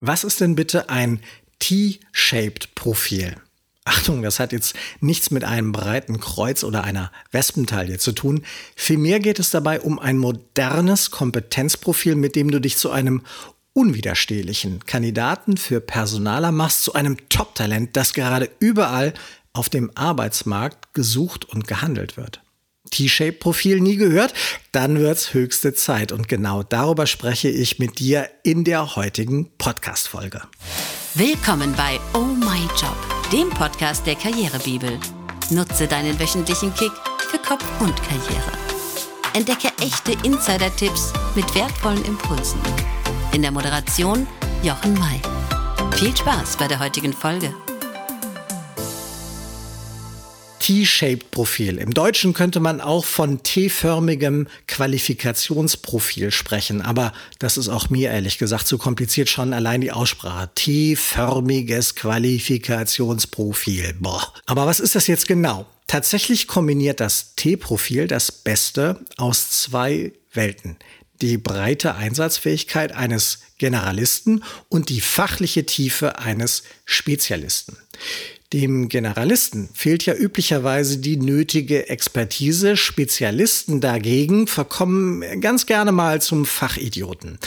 Was ist denn bitte ein T-shaped Profil? Achtung, das hat jetzt nichts mit einem breiten Kreuz oder einer Wespentaille zu tun. Vielmehr geht es dabei um ein modernes Kompetenzprofil, mit dem du dich zu einem unwiderstehlichen Kandidaten für Personaler machst, zu einem Top-Talent, das gerade überall auf dem Arbeitsmarkt gesucht und gehandelt wird. T-Shape-Profil nie gehört? Dann wird's höchste Zeit. Und genau darüber spreche ich mit dir in der heutigen Podcast-Folge. Willkommen bei Oh My Job, dem Podcast der Karrierebibel. Nutze deinen wöchentlichen Kick für Kopf und Karriere. Entdecke echte Insider-Tipps mit wertvollen Impulsen. In der Moderation Jochen May. Viel Spaß bei der heutigen Folge. T-shaped Profil. Im Deutschen könnte man auch von T-förmigem Qualifikationsprofil sprechen, aber das ist auch mir ehrlich gesagt zu kompliziert schon allein die Aussprache. T-förmiges Qualifikationsprofil. Boah. Aber was ist das jetzt genau? Tatsächlich kombiniert das T-Profil das Beste aus zwei Welten. Die breite Einsatzfähigkeit eines Generalisten und die fachliche Tiefe eines Spezialisten. Dem Generalisten fehlt ja üblicherweise die nötige Expertise. Spezialisten dagegen verkommen ganz gerne mal zum Fachidioten.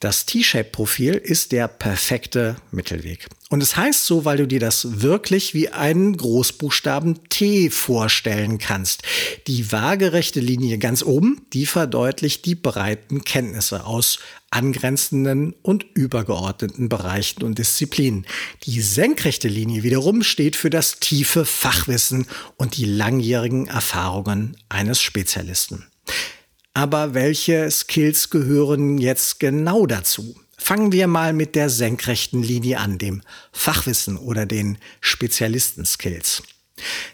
Das T-Shape-Profil ist der perfekte Mittelweg. Und es heißt so, weil du dir das wirklich wie einen Großbuchstaben T vorstellen kannst. Die waagerechte Linie ganz oben, die verdeutlicht die breiten Kenntnisse aus angrenzenden und übergeordneten Bereichen und Disziplinen. Die senkrechte Linie wiederum steht für das tiefe Fachwissen und die langjährigen Erfahrungen eines Spezialisten. Aber welche Skills gehören jetzt genau dazu? Fangen wir mal mit der senkrechten Linie an, dem Fachwissen oder den Spezialisten-Skills.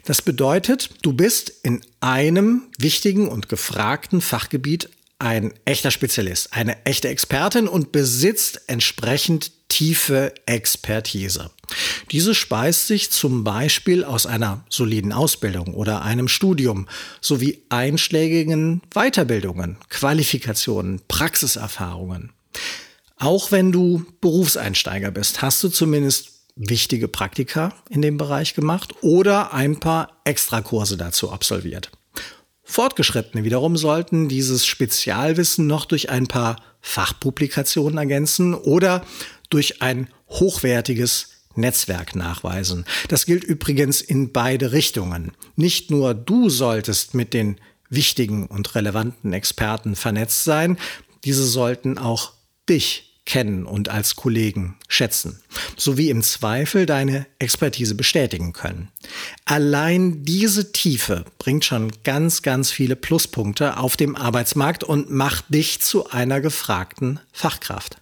Das bedeutet, du bist in einem wichtigen und gefragten Fachgebiet ein echter Spezialist, eine echte Expertin und besitzt entsprechend tiefe Expertise. Diese speist sich zum Beispiel aus einer soliden Ausbildung oder einem Studium sowie einschlägigen Weiterbildungen, Qualifikationen, Praxiserfahrungen. Auch wenn du Berufseinsteiger bist, hast du zumindest wichtige Praktika in dem Bereich gemacht oder ein paar Extrakurse dazu absolviert. Fortgeschrittene wiederum sollten dieses Spezialwissen noch durch ein paar Fachpublikationen ergänzen oder durch ein hochwertiges Netzwerk nachweisen. Das gilt übrigens in beide Richtungen. Nicht nur du solltest mit den wichtigen und relevanten Experten vernetzt sein, diese sollten auch dich kennen und als Kollegen schätzen, sowie im Zweifel deine Expertise bestätigen können. Allein diese Tiefe bringt schon ganz, ganz viele Pluspunkte auf dem Arbeitsmarkt und macht dich zu einer gefragten Fachkraft.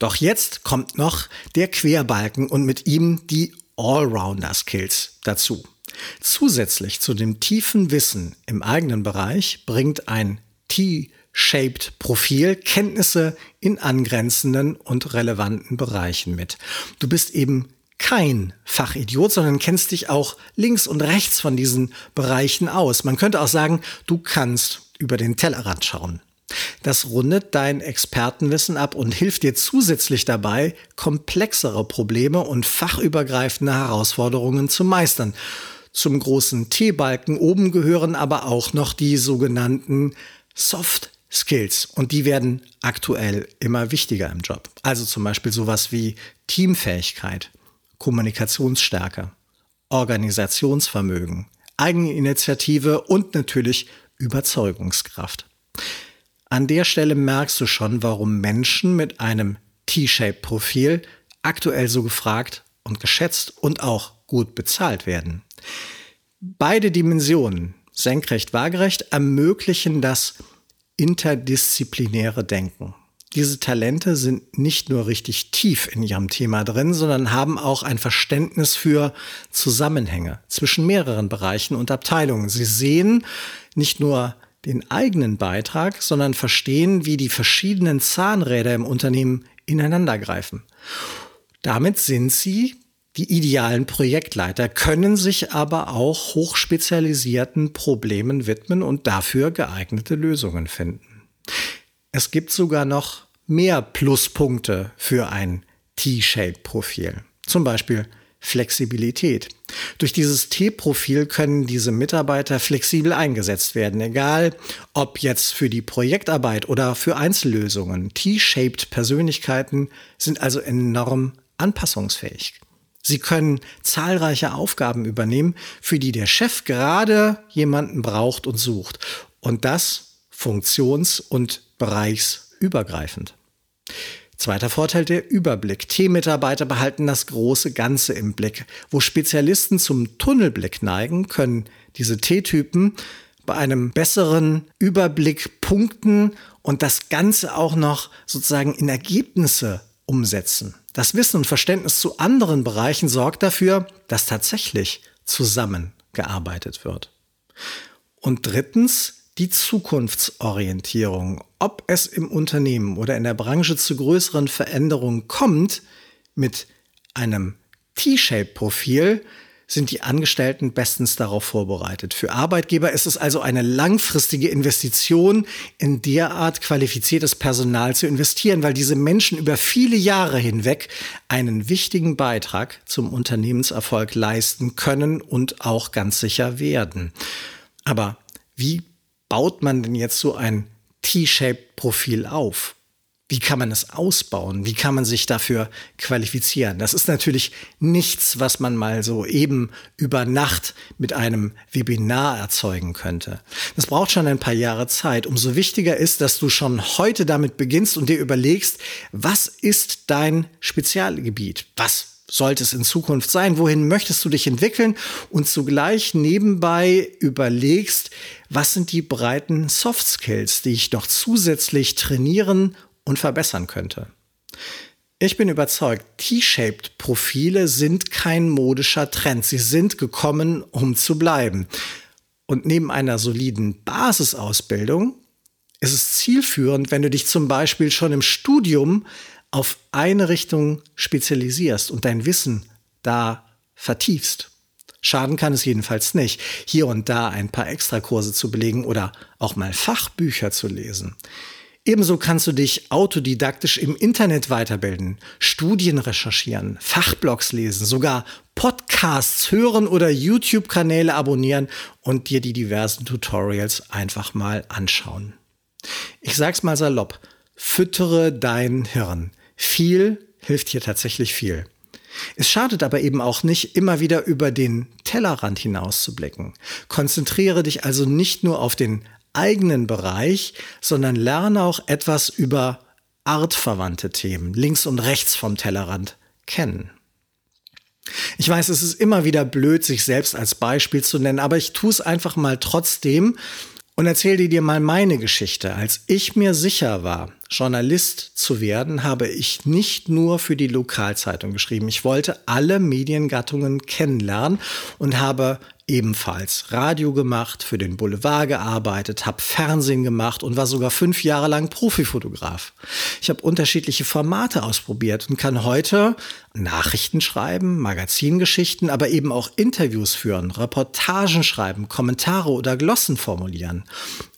Doch jetzt kommt noch der Querbalken und mit ihm die Allrounder-Skills dazu. Zusätzlich zu dem tiefen Wissen im eigenen Bereich bringt ein T-shaped Profil Kenntnisse in angrenzenden und relevanten Bereichen mit. Du bist eben kein Fachidiot, sondern kennst dich auch links und rechts von diesen Bereichen aus. Man könnte auch sagen, du kannst über den Tellerrand schauen. Das rundet dein Expertenwissen ab und hilft dir zusätzlich dabei, komplexere Probleme und fachübergreifende Herausforderungen zu meistern. Zum großen T-Balken oben gehören aber auch noch die sogenannten Soft Skills und die werden aktuell immer wichtiger im Job. Also zum Beispiel sowas wie Teamfähigkeit, Kommunikationsstärke, Organisationsvermögen, Eigeninitiative und natürlich Überzeugungskraft. An der Stelle merkst du schon, warum Menschen mit einem T-Shape-Profil aktuell so gefragt und geschätzt und auch gut bezahlt werden. Beide Dimensionen, senkrecht, waagerecht, ermöglichen das interdisziplinäre Denken. Diese Talente sind nicht nur richtig tief in ihrem Thema drin, sondern haben auch ein Verständnis für Zusammenhänge zwischen mehreren Bereichen und Abteilungen. Sie sehen nicht nur den eigenen Beitrag, sondern verstehen, wie die verschiedenen Zahnräder im Unternehmen ineinandergreifen. Damit sind sie die idealen Projektleiter, können sich aber auch hochspezialisierten Problemen widmen und dafür geeignete Lösungen finden. Es gibt sogar noch mehr Pluspunkte für ein T-Shape-Profil. Zum Beispiel Flexibilität. Durch dieses T-Profil können diese Mitarbeiter flexibel eingesetzt werden, egal ob jetzt für die Projektarbeit oder für Einzellösungen. T-shaped Persönlichkeiten sind also enorm anpassungsfähig. Sie können zahlreiche Aufgaben übernehmen, für die der Chef gerade jemanden braucht und sucht. Und das funktions- und bereichsübergreifend. Zweiter Vorteil der Überblick. T-Mitarbeiter behalten das große Ganze im Blick. Wo Spezialisten zum Tunnelblick neigen, können diese T-Typen bei einem besseren Überblick punkten und das Ganze auch noch sozusagen in Ergebnisse umsetzen. Das Wissen und Verständnis zu anderen Bereichen sorgt dafür, dass tatsächlich zusammengearbeitet wird. Und drittens, die Zukunftsorientierung, ob es im Unternehmen oder in der Branche zu größeren Veränderungen kommt, mit einem T-Shape-Profil sind die Angestellten bestens darauf vorbereitet. Für Arbeitgeber ist es also eine langfristige Investition, in derart qualifiziertes Personal zu investieren, weil diese Menschen über viele Jahre hinweg einen wichtigen Beitrag zum Unternehmenserfolg leisten können und auch ganz sicher werden. Aber wie baut man denn jetzt so ein T-Shaped-Profil auf? Wie kann man es ausbauen? Wie kann man sich dafür qualifizieren? Das ist natürlich nichts, was man mal so eben über Nacht mit einem Webinar erzeugen könnte. Das braucht schon ein paar Jahre Zeit. Umso wichtiger ist, dass du schon heute damit beginnst und dir überlegst, was ist dein Spezialgebiet? Was sollte es in Zukunft sein? Wohin möchtest du dich entwickeln? Und zugleich nebenbei überlegst, was sind die breiten Soft Skills, die ich noch zusätzlich trainieren und verbessern könnte. Ich bin überzeugt, T-shaped Profile sind kein modischer Trend. Sie sind gekommen, um zu bleiben. Und neben einer soliden Basisausbildung ist es zielführend, wenn du dich zum Beispiel schon im Studium auf eine Richtung spezialisierst und dein Wissen da vertiefst. Schaden kann es jedenfalls nicht, hier und da ein paar Extrakurse zu belegen oder auch mal Fachbücher zu lesen. Ebenso kannst du dich autodidaktisch im Internet weiterbilden, Studien recherchieren, Fachblogs lesen, sogar Podcasts hören oder YouTube-Kanäle abonnieren und dir die diversen Tutorials einfach mal anschauen. Ich sag's mal salopp, füttere dein Hirn. Viel hilft hier tatsächlich viel. Es schadet aber eben auch nicht, immer wieder über den Tellerrand hinaus zu blicken. Konzentriere dich also nicht nur auf den eigenen Bereich, sondern lerne auch etwas über artverwandte Themen links und rechts vom Tellerrand kennen. Ich weiß, es ist immer wieder blöd, sich selbst als Beispiel zu nennen, aber ich tue es einfach mal trotzdem, und erzähle dir mal meine Geschichte. Als ich mir sicher war, Journalist zu werden, habe ich nicht nur für die Lokalzeitung geschrieben. Ich wollte alle Mediengattungen kennenlernen und habe ebenfalls Radio gemacht, für den Boulevard gearbeitet, habe Fernsehen gemacht und war sogar fünf Jahre lang Profifotograf. Ich habe unterschiedliche Formate ausprobiert und kann heute Nachrichten schreiben, Magazingeschichten, aber eben auch Interviews führen, Reportagen schreiben, Kommentare oder Glossen formulieren.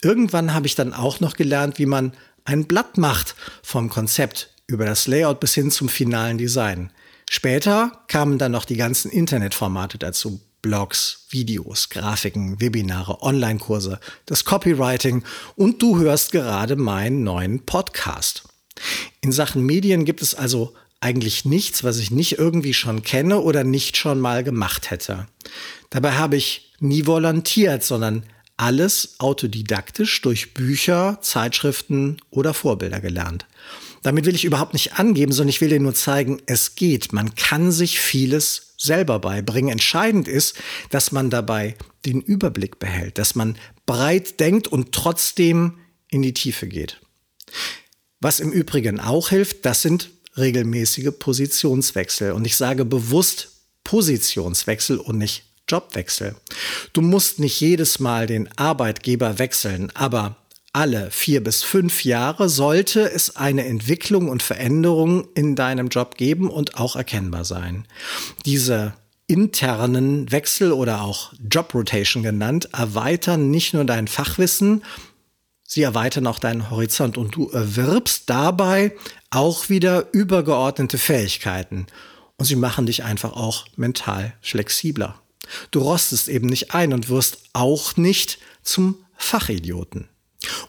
Irgendwann habe ich dann auch noch gelernt, wie man ein Blatt macht, vom Konzept über das Layout bis hin zum finalen Design. Später kamen dann noch die ganzen Internetformate dazu. Blogs, Videos, Grafiken, Webinare, Online-Kurse, das Copywriting und du hörst gerade meinen neuen Podcast. In Sachen Medien gibt es also eigentlich nichts, was ich nicht irgendwie schon kenne oder nicht schon mal gemacht hätte. Dabei habe ich nie volontiert, sondern alles autodidaktisch durch Bücher, Zeitschriften oder Vorbilder gelernt. Damit will ich überhaupt nicht angeben, sondern ich will dir nur zeigen, es geht. Man kann sich vieles selber beibringen. Entscheidend ist, dass man dabei den Überblick behält, dass man breit denkt und trotzdem in die Tiefe geht. Was im Übrigen auch hilft, das sind regelmäßige Positionswechsel. Und ich sage bewusst Positionswechsel und nicht Jobwechsel. Du musst nicht jedes Mal den Arbeitgeber wechseln, aber alle vier bis fünf Jahre sollte es eine Entwicklung und Veränderung in deinem Job geben und auch erkennbar sein. Diese internen Wechsel oder auch Job Rotation genannt erweitern nicht nur dein Fachwissen, Sie erweitern auch deinen Horizont und du erwirbst dabei auch wieder übergeordnete Fähigkeiten. Und sie machen dich einfach auch mental flexibler. Du rostest eben nicht ein und wirst auch nicht zum Fachidioten.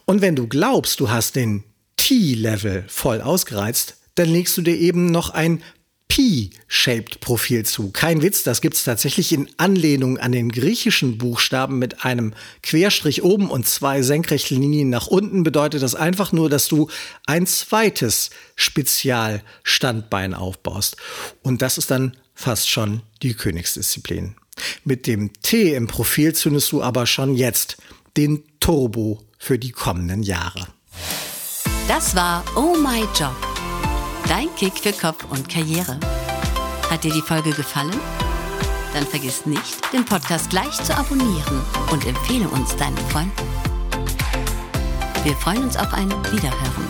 Und wenn du glaubst, du hast den T-Level voll ausgereizt, dann legst du dir eben noch ein P-shaped Profil zu. Kein Witz, das gibt es tatsächlich in Anlehnung an den griechischen Buchstaben mit einem Querstrich oben und zwei senkrechten Linien nach unten. Bedeutet das einfach nur, dass du ein zweites Spezialstandbein aufbaust. Und das ist dann fast schon die Königsdisziplin. Mit dem T im Profil zündest du aber schon jetzt den Turbo für die kommenden Jahre. Das war Oh My Job Dein Kick für Kopf und Karriere. Hat dir die Folge gefallen? Dann vergiss nicht, den Podcast gleich zu abonnieren und empfehle uns deinen Freunden. Wir freuen uns auf ein Wiederhören.